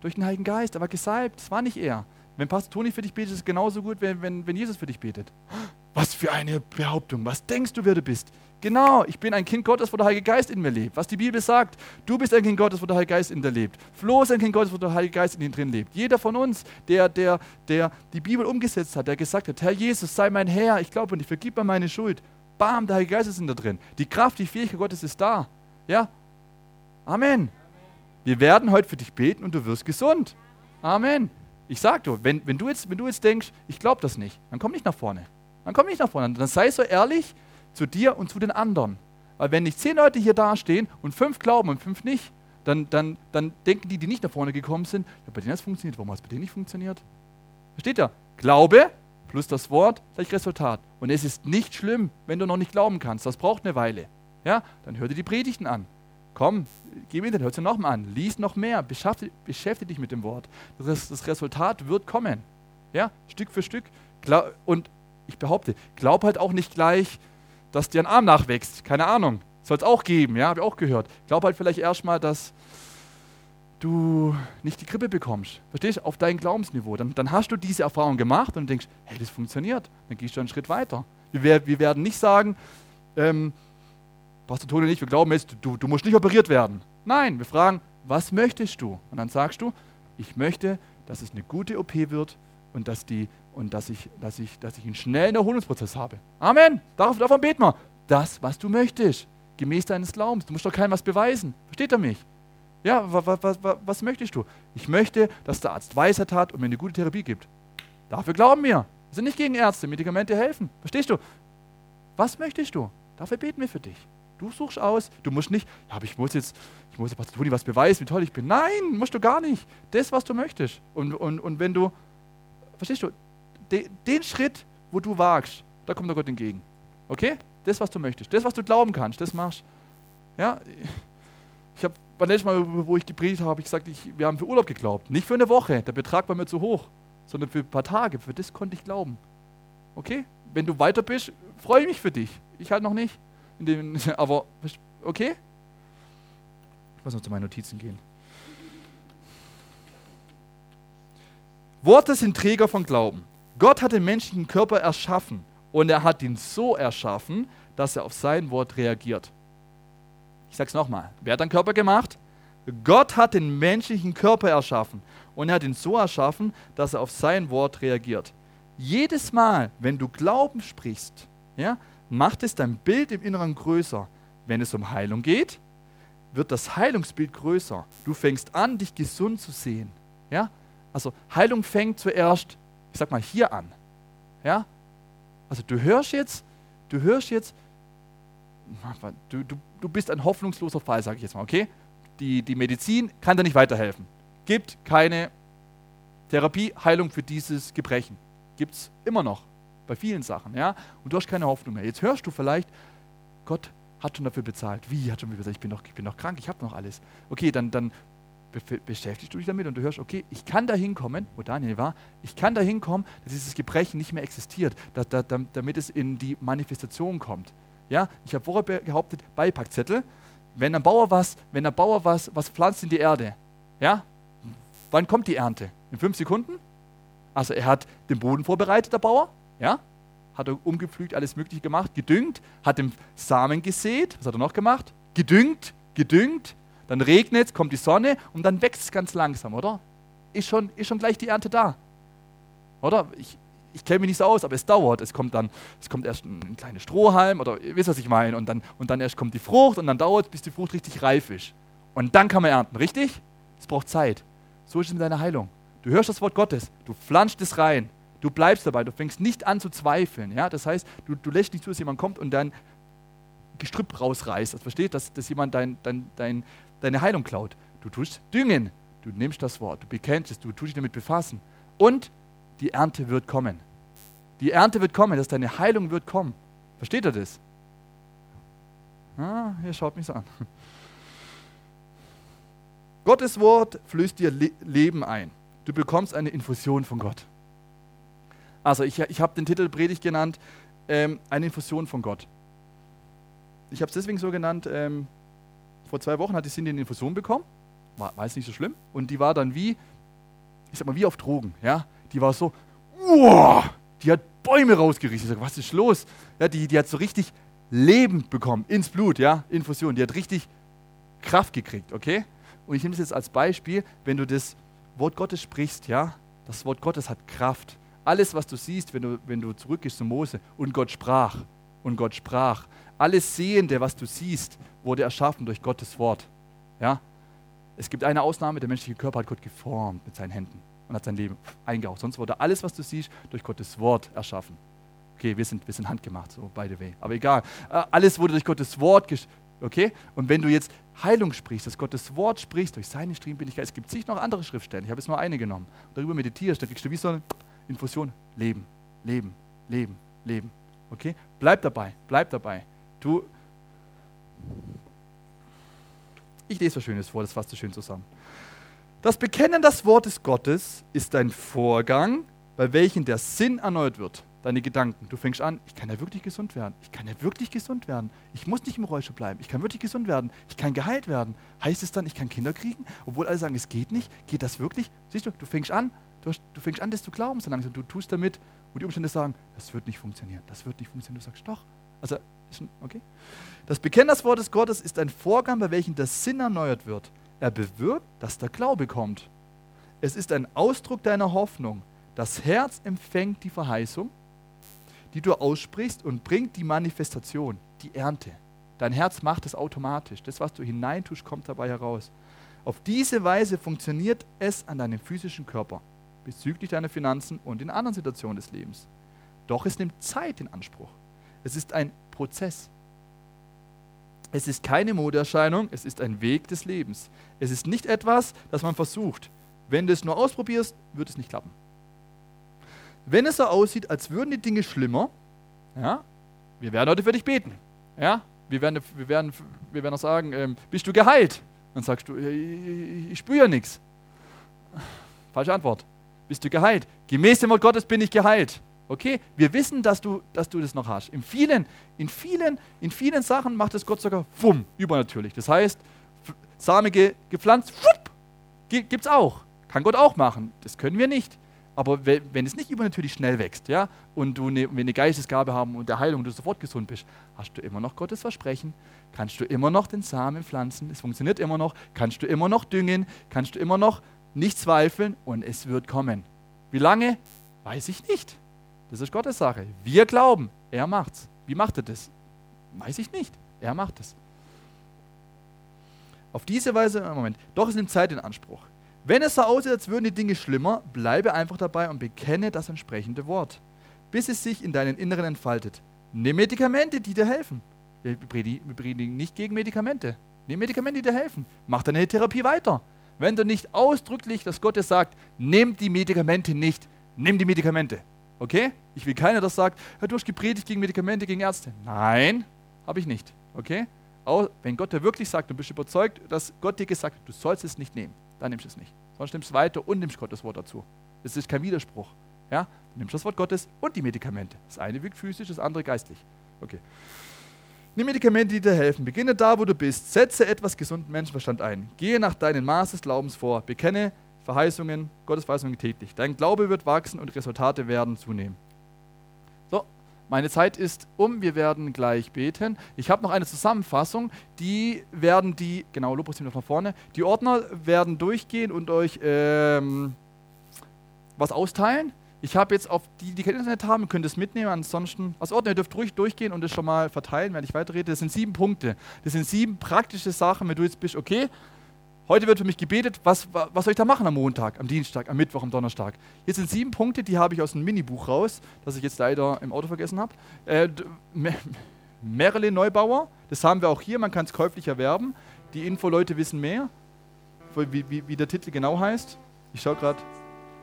Durch den Heiligen Geist. Er war gesalbt. Das war nicht er. Wenn Pastor Toni für dich betet, ist es genauso gut, wenn, wenn, wenn Jesus für dich betet. Was für eine Behauptung. Was denkst du, wer du bist? Genau, ich bin ein Kind Gottes, wo der Heilige Geist in mir lebt. Was die Bibel sagt, du bist ein Kind Gottes, wo der Heilige Geist in dir lebt. Flo ist ein Kind Gottes, wo der Heilige Geist in ihm drin lebt. Jeder von uns, der, der, der die Bibel umgesetzt hat, der gesagt hat, Herr Jesus, sei mein Herr, ich glaube und ich vergib mir meine Schuld. Bam, der Heilige Geist ist in dir drin. Die Kraft, die Fähigkeit Gottes ist da. Ja? Amen. Wir werden heute für dich beten und du wirst gesund. Amen. Ich sag dir, wenn, wenn, du jetzt, wenn du jetzt denkst, ich glaube das nicht, dann komm nicht nach vorne. Dann komm nicht nach vorne. Dann sei so ehrlich zu dir und zu den anderen. Weil wenn nicht zehn Leute hier dastehen und fünf glauben und fünf nicht, dann, dann, dann denken die, die nicht nach vorne gekommen sind, ja, bei denen hat es funktioniert, warum hat es bei denen nicht funktioniert? Versteht ihr? Glaube plus das Wort gleich Resultat. Und es ist nicht schlimm, wenn du noch nicht glauben kannst. Das braucht eine Weile. Ja, dann hör dir die Predigten an. Komm, geh mir den, hör dir nochmal an. Lies noch mehr. Beschäftige, beschäftige dich mit dem Wort. Das, das Resultat wird kommen. Ja, Stück für Stück. Und ich behaupte, glaub halt auch nicht gleich, dass dir ein Arm nachwächst. Keine Ahnung. Soll es auch geben, ja, habe ich auch gehört. Glaub halt vielleicht erstmal, dass du nicht die Grippe bekommst. Verstehst du? Auf dein Glaubensniveau. Dann, dann hast du diese Erfahrung gemacht und denkst, hey, das funktioniert. Dann gehst du einen Schritt weiter. Wir, wir werden nicht sagen, ähm, Pastor Toni nicht, wir glauben jetzt, du, du musst nicht operiert werden. Nein, wir fragen, was möchtest du? Und dann sagst du, ich möchte, dass es eine gute OP wird und dass, die, und dass, ich, dass, ich, dass ich einen schnellen Erholungsprozess habe. Amen. Darauf, davon beten wir. Das, was du möchtest, gemäß deines Glaubens. Du musst doch keinem was beweisen. Versteht er mich? Ja, was, was, was, möchtest du? Ich möchte, dass der Arzt Weisheit hat und mir eine gute Therapie gibt. Dafür glauben wir. Wir sind nicht gegen Ärzte, Medikamente helfen. Verstehst du? Was möchtest du? Dafür beten wir für dich. Du suchst aus. Du musst nicht, ja, aber ich muss jetzt, ich muss Pastor Toni was beweisen, wie toll ich bin. Nein, musst du gar nicht. Das, was du möchtest. Und, und, und wenn du, verstehst du, de, den Schritt, wo du wagst, da kommt der Gott entgegen. Okay? Das, was du möchtest. Das, was du glauben kannst, das machst. Ja, ich habe beim letzten Mal, wo ich gepredigt habe, ich gesagt, ich, wir haben für Urlaub geglaubt. Nicht für eine Woche, der Betrag war mir zu hoch, sondern für ein paar Tage. Für das konnte ich glauben. Okay? Wenn du weiter bist, freue ich mich für dich. Ich halt noch nicht. Den, aber, okay? Ich muss noch zu meinen Notizen gehen. Worte sind Träger von Glauben. Gott hat den menschlichen Körper erschaffen und er hat ihn so erschaffen, dass er auf sein Wort reagiert. Ich sage es nochmal. Wer hat den Körper gemacht? Gott hat den menschlichen Körper erschaffen und er hat ihn so erschaffen, dass er auf sein Wort reagiert. Jedes Mal, wenn du Glauben sprichst, ja, macht es dein Bild im Inneren größer. Wenn es um Heilung geht, wird das Heilungsbild größer. Du fängst an, dich gesund zu sehen. Ja? Also Heilung fängt zuerst, ich sag mal, hier an. Ja? Also du hörst jetzt, du hörst jetzt, du, du, du bist ein hoffnungsloser Fall, sage ich jetzt mal, okay? Die, die Medizin kann dir nicht weiterhelfen. Gibt keine Therapie, Heilung für dieses Gebrechen. Gibt es immer noch bei vielen Sachen, ja? Und du hast keine Hoffnung mehr. Jetzt hörst du vielleicht, Gott hat schon dafür bezahlt. Wie hat schon bezahlt? Ich bin noch, ich bin noch krank, ich habe noch alles. Okay, dann, dann beschäftigst du dich damit und du hörst, okay, ich kann da hinkommen, wo Daniel war, ich kann da hinkommen, dass dieses Gebrechen nicht mehr existiert, da, da, damit es in die Manifestation kommt. Ja, ich habe vorher behauptet, Beipackzettel, wenn ein Bauer was, wenn ein Bauer was, was pflanzt in die Erde, ja, wann kommt die Ernte? In fünf Sekunden? Also er hat den Boden vorbereitet, der Bauer, ja, hat er umgepflügt, alles mögliche gemacht, gedüngt, hat den Samen gesät, was hat er noch gemacht? Gedüngt, gedüngt, dann regnet es, kommt die Sonne und dann wächst es ganz langsam, oder? Ist schon, ist schon gleich die Ernte da. Oder? Ich, ich kenne mich nicht so aus, aber es dauert. Es kommt dann, es kommt erst ein, ein kleiner Strohhalm oder ihr wisst, was ich meine. Und dann, und dann erst kommt die Frucht und dann dauert es, bis die Frucht richtig reif ist. Und dann kann man ernten, richtig? Es braucht Zeit. So ist es mit deiner Heilung. Du hörst das Wort Gottes, du flanscht es rein, du bleibst dabei, du fängst nicht an zu zweifeln. Ja? Das heißt, du, du lässt nicht zu, dass jemand kommt und dann Gestrüpp rausreißt. Das versteht, dass, dass jemand dein, dein, dein, deine Heilung klaut. Du tust düngen. Du nimmst das Wort, du bekennst es, du tust dich damit befassen. Und die Ernte wird kommen. Die Ernte wird kommen, dass deine Heilung wird kommen. Versteht ihr das? Ah, ihr schaut mich so an. Gottes Wort flößt dir Le Leben ein. Du bekommst eine Infusion von Gott. Also ich, ich habe den Titel Predigt genannt, ähm, eine Infusion von Gott. Ich habe es deswegen so genannt, ähm, vor zwei Wochen hat die Cindy eine Infusion bekommen, war, war jetzt nicht so schlimm. Und die war dann wie, ich sag mal, wie auf Drogen. Ja? Die war so, wow, die hat Bäume rausgerichtet. Ich sag, was ist los? Ja, die, die hat so richtig Leben bekommen, ins Blut, ja, Infusion. Die hat richtig Kraft gekriegt, okay? Und ich nehme das jetzt als Beispiel, wenn du das Wort Gottes sprichst, ja, das Wort Gottes hat Kraft. Alles, was du siehst, wenn du, wenn du zurückgehst zu Mose und Gott sprach, und Gott sprach. Alles Sehende, was du siehst, wurde erschaffen durch Gottes Wort. Ja? Es gibt eine Ausnahme, der menschliche Körper hat Gott geformt mit seinen Händen und hat sein Leben eingehaucht. Sonst wurde alles, was du siehst, durch Gottes Wort erschaffen. Okay, wir sind, wir sind handgemacht, so by the way. Aber egal. Äh, alles wurde durch Gottes Wort Okay? Und wenn du jetzt Heilung sprichst, dass Gottes Wort sprichst, durch seine Striebigkeit, es gibt sich noch andere Schriftstellen, ich habe jetzt nur eine genommen, darüber meditierst, dann kriegst du wie so eine Infusion, Leben, Leben, Leben, Leben. Okay? Bleib dabei, bleib dabei. Du, ich lese was Schönes vor, das fasst so schön zusammen. Das Bekennen des Wortes Gottes ist ein Vorgang, bei welchem der Sinn erneuert wird. Deine Gedanken. Du fängst an, ich kann ja wirklich gesund werden. Ich kann ja wirklich gesund werden. Ich muss nicht im Rollstuhl bleiben. Ich kann wirklich gesund werden. Ich kann geheilt werden. Heißt es dann, ich kann Kinder kriegen? Obwohl alle sagen, es geht nicht. Geht das wirklich? Siehst du, du fängst an, du, hast, du fängst an, das zu glauben so langsam. Du tust damit, wo die Umstände sagen, das wird nicht funktionieren. Das wird nicht funktionieren. Du sagst, doch. Also, okay. Das Bekennen des Wortes Gottes ist ein Vorgang, bei welchem der Sinn erneuert wird. Er bewirkt, dass der Glaube kommt. Es ist ein Ausdruck deiner Hoffnung. Das Herz empfängt die Verheißung, die du aussprichst und bringt die Manifestation, die Ernte. Dein Herz macht es automatisch. Das, was du hineintust, kommt dabei heraus. Auf diese Weise funktioniert es an deinem physischen Körper, bezüglich deiner Finanzen und in anderen Situationen des Lebens. Doch es nimmt Zeit in Anspruch. Es ist ein Prozess. Es ist keine Modeerscheinung, es ist ein Weg des Lebens. Es ist nicht etwas, das man versucht. Wenn du es nur ausprobierst, wird es nicht klappen. Wenn es so aussieht, als würden die Dinge schlimmer, ja, wir werden heute für dich beten. Ja, wir werden, wir werden, wir werden auch sagen, ähm, bist du geheilt? Dann sagst du, ich, ich spüre nichts. Falsche Antwort. Bist du geheilt? Gemäß dem Wort Gottes bin ich geheilt. Okay, wir wissen, dass du, dass du das noch hast. In vielen, in vielen, in vielen Sachen macht es Gott sogar wumm, übernatürlich. Das heißt, Same ge, gepflanzt, gibt es auch. Kann Gott auch machen. Das können wir nicht. Aber wenn, wenn es nicht übernatürlich schnell wächst, ja, und du eine, eine Geistesgabe haben und der Heilung du sofort gesund bist, hast du immer noch Gottes Versprechen, kannst du immer noch den Samen pflanzen, es funktioniert immer noch, kannst du immer noch düngen, kannst du immer noch nicht zweifeln und es wird kommen. Wie lange? Weiß ich nicht. Das ist Gottes Sache. Wir glauben, er macht's. Wie macht er das? Weiß ich nicht. Er macht es. Auf diese Weise, Moment, doch es nimmt Zeit in Anspruch. Wenn es so aussieht, als würden die Dinge schlimmer, bleibe einfach dabei und bekenne das entsprechende Wort, bis es sich in deinen Inneren entfaltet. Nimm Medikamente, die dir helfen. Wir predigen nicht gegen Medikamente. Nimm Medikamente, die dir helfen. Mach deine Therapie weiter. Wenn du nicht ausdrücklich, dass Gott dir sagt, nimm die Medikamente nicht, nimm die Medikamente. Okay? Ich will keiner, das sagt, du hast gepredigt gegen Medikamente, gegen Ärzte. Nein, habe ich nicht. Okay? Auch wenn Gott dir wirklich sagt, du bist überzeugt, dass Gott dir gesagt hat, du sollst es nicht nehmen, dann nimmst du es nicht. Sonst nimmst du es weiter und nimmst Gottes Wort dazu. Das ist kein Widerspruch. Ja? Du nimmst das Wort Gottes und die Medikamente. Das eine wirkt physisch, das andere geistlich. Okay. Nimm Medikamente, die dir helfen. Beginne da, wo du bist. Setze etwas gesunden Menschenverstand ein. Gehe nach deinen Maß des Glaubens vor. Bekenne Verheißungen, Gottes Verheißungen täglich. Dein Glaube wird wachsen und Resultate werden zunehmen. So, meine Zeit ist um. Wir werden gleich beten. Ich habe noch eine Zusammenfassung. Die werden die, genau, Lobpreis noch nach vorne. Die Ordner werden durchgehen und euch ähm, was austeilen. Ich habe jetzt auf die, die kein Internet haben, könnt es mitnehmen. Ansonsten, als Ordner, ihr dürft ruhig durchgehen und es schon mal verteilen, wenn ich weiterrede. Das sind sieben Punkte. Das sind sieben praktische Sachen, wenn du jetzt bist, okay, heute wird für mich gebetet, was, was soll ich da machen am Montag, am Dienstag, am Mittwoch, am Donnerstag? Hier sind sieben Punkte, die habe ich aus einem Minibuch raus, das ich jetzt leider im Auto vergessen habe. Äh, Marilyn Neubauer, das haben wir auch hier, man kann es käuflich erwerben. Die Info-Leute wissen mehr, wie, wie, wie der Titel genau heißt. Ich schaue gerade.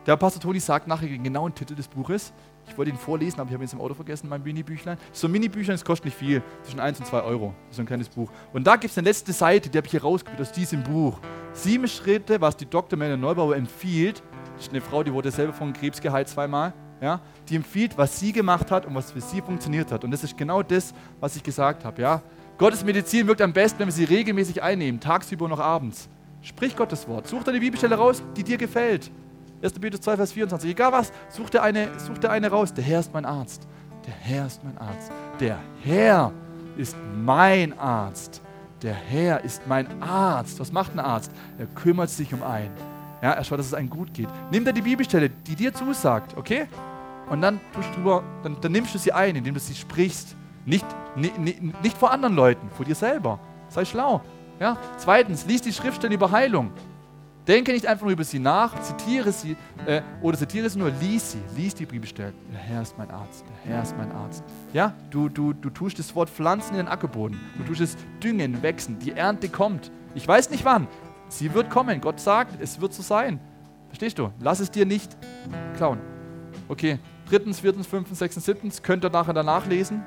Der Pastor Toni sagt nachher den genauen Titel des Buches. Ich wollte ihn vorlesen, aber ich habe ihn im Auto vergessen, mein Mini-Büchlein. So ein Mini-Büchlein, das kostet nicht viel, zwischen 1 und 2 Euro. So ein kleines Buch. Und da gibt es eine letzte Seite, die habe ich hier rausgebracht aus diesem Buch. Sieben Schritte, was die Dr. Melle Neubauer empfiehlt. Das ist eine Frau, die wurde selber von Krebs geheilt zweimal. Ja, die empfiehlt, was sie gemacht hat und was für sie funktioniert hat. Und das ist genau das, was ich gesagt habe. Ja? Gottes Medizin wirkt am besten, wenn wir sie regelmäßig einnehmen, tagsüber und noch abends. Sprich Gottes Wort. Such dir eine Bibelstelle raus, die dir gefällt. 1. Petrus 2, Vers 24. Egal was, such dir, eine, such dir eine raus. Der Herr ist mein Arzt. Der Herr ist mein Arzt. Der Herr ist mein Arzt. Der Herr ist mein Arzt. Was macht ein Arzt? Er kümmert sich um einen. Ja, er schaut, dass es einem gut geht. Nimm dir die Bibelstelle, die dir zusagt, okay? Und dann, drüber, dann, dann nimmst du sie ein, indem du sie sprichst. Nicht, nicht, nicht vor anderen Leuten, vor dir selber. Sei schlau. Ja? Zweitens, lies die Schriftstellen über Heilung. Denke nicht einfach nur über sie nach, zitiere sie äh, oder zitiere sie nur, lies sie, lies die Bibelstellen. Der Herr ist mein Arzt, der Herr ist mein Arzt. Ja, du, du, du tust das Wort pflanzen in den Ackerboden, du tust es düngen, wachsen, die Ernte kommt. Ich weiß nicht wann, sie wird kommen. Gott sagt, es wird so sein. Verstehst du? Lass es dir nicht klauen. Okay, drittens, viertens, fünftens, sechstens, siebtens, könnt ihr nachher danach lesen.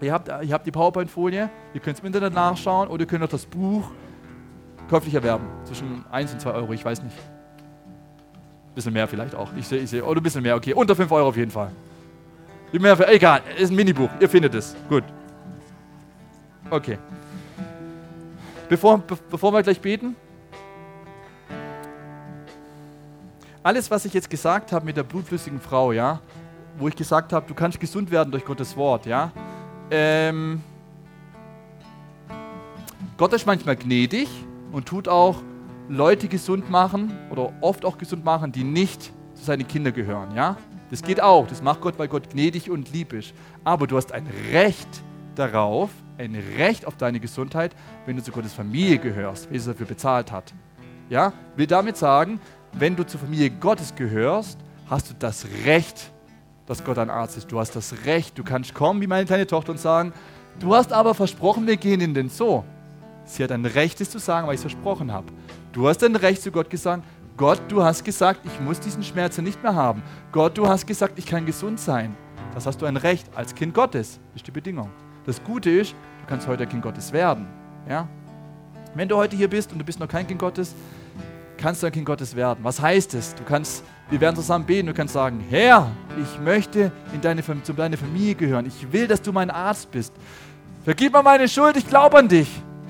Ihr habt, ihr habt die PowerPoint-Folie, ihr könnt es im Internet nachschauen oder ihr könnt auch das Buch käuflich erwerben. Zwischen 1 und 2 Euro, ich weiß nicht. Ein bisschen mehr vielleicht auch. Ich sehe, ich sehe, oder ein bisschen mehr, okay. Unter 5 Euro auf jeden Fall. Wie mehr, egal, ist ein Minibuch, ihr findet es. Gut. Okay. Bevor, be bevor wir gleich beten, alles, was ich jetzt gesagt habe mit der blutflüssigen Frau, ja, wo ich gesagt habe, du kannst gesund werden durch Gottes Wort, ja, ähm, Gott ist manchmal gnädig und tut auch Leute gesund machen oder oft auch gesund machen, die nicht zu seinen Kindern gehören. Ja? Das geht auch. Das macht Gott, weil Gott gnädig und lieb ist. Aber du hast ein Recht darauf, ein Recht auf deine Gesundheit, wenn du zu Gottes Familie gehörst, wie es dafür bezahlt hat. Ja? Will damit sagen, wenn du zur Familie Gottes gehörst, hast du das Recht, dass Gott ein Arzt ist. Du hast das Recht. Du kannst kommen wie meine kleine Tochter und sagen, du hast aber versprochen, wir gehen in den Zoo. Sie hat ein Recht, es zu sagen, weil ich es versprochen habe. Du hast ein Recht zu Gott gesagt, Gott, du hast gesagt, ich muss diesen Schmerz nicht mehr haben. Gott, du hast gesagt, ich kann gesund sein. Das hast du ein Recht als Kind Gottes. Das ist die Bedingung. Das Gute ist, du kannst heute ein Kind Gottes werden. Ja? Wenn du heute hier bist und du bist noch kein Kind Gottes, kannst du ein Kind Gottes werden. Was heißt es? Du kannst, wir werden zusammen beten, du kannst sagen, Herr, ich möchte in deine, zu deiner Familie gehören. Ich will, dass du mein Arzt bist. Vergib mir meine Schuld, ich glaube an dich.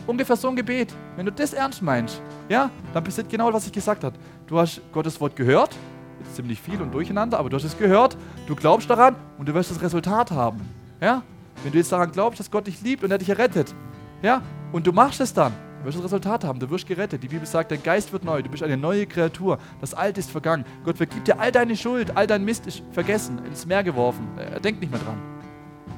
Ungefähr so ein Gebet. Wenn du das ernst meinst, ja, dann passiert genau, was ich gesagt habe. Du hast Gottes Wort gehört, jetzt ziemlich viel und durcheinander, aber du hast es gehört, du glaubst daran und du wirst das Resultat haben. Ja? Wenn du jetzt daran glaubst, dass Gott dich liebt und er dich errettet, ja, und du machst es dann, du wirst das Resultat haben, du wirst gerettet. Die Bibel sagt, dein Geist wird neu, du bist eine neue Kreatur, das Alte ist vergangen. Gott vergibt dir all deine Schuld, all dein Mist ist vergessen, ins Meer geworfen. Er denkt nicht mehr dran.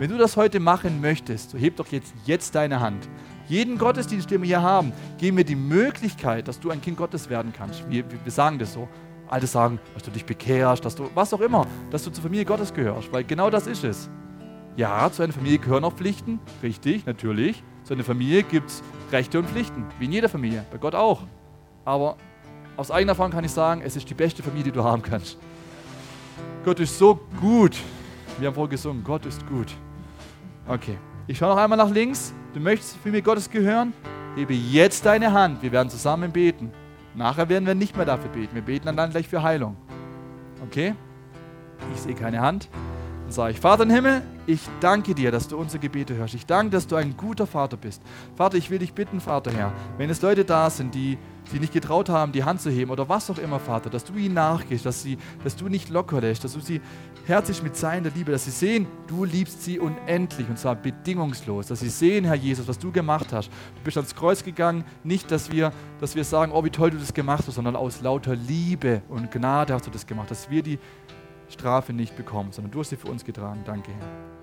Wenn du das heute machen möchtest, so heb doch jetzt, jetzt deine Hand Jeden Gottesdienst, den wir hier haben, geben wir die Möglichkeit, dass du ein Kind Gottes werden kannst. Wir, wir sagen das so. Alle sagen, dass du dich bekehrst, dass du, was auch immer, dass du zur Familie Gottes gehörst, weil genau das ist es. Ja, zu einer Familie gehören auch Pflichten, richtig, natürlich. Zu einer Familie gibt es Rechte und Pflichten, wie in jeder Familie, bei Gott auch. Aber aus eigener Erfahrung kann ich sagen, es ist die beste Familie, die du haben kannst. Gott ist so gut. Wir haben vorhin gesungen, Gott ist gut. Okay, ich schaue noch einmal nach links. Du möchtest für mich Gottes gehören? Hebe jetzt deine Hand. Wir werden zusammen beten. Nachher werden wir nicht mehr dafür beten. Wir beten dann gleich für Heilung. Okay? Ich sehe keine Hand. Dann sage ich, Vater im Himmel, ich danke dir, dass du unsere Gebete hörst. Ich danke, dass du ein guter Vater bist. Vater, ich will dich bitten, Vater Herr, wenn es Leute da sind, die, die nicht getraut haben, die Hand zu heben oder was auch immer, Vater, dass du ihnen nachgehst, dass, sie, dass du nicht locker lässt, dass du sie herzlich mit seiner Liebe, dass sie sehen, du liebst sie unendlich und zwar bedingungslos, dass sie sehen, Herr Jesus, was du gemacht hast. Du bist ans Kreuz gegangen, nicht, dass wir, dass wir sagen, oh, wie toll du das gemacht hast, sondern aus lauter Liebe und Gnade hast du das gemacht, dass wir die Strafe nicht bekommen, sondern du hast sie für uns getragen. Danke, Herr.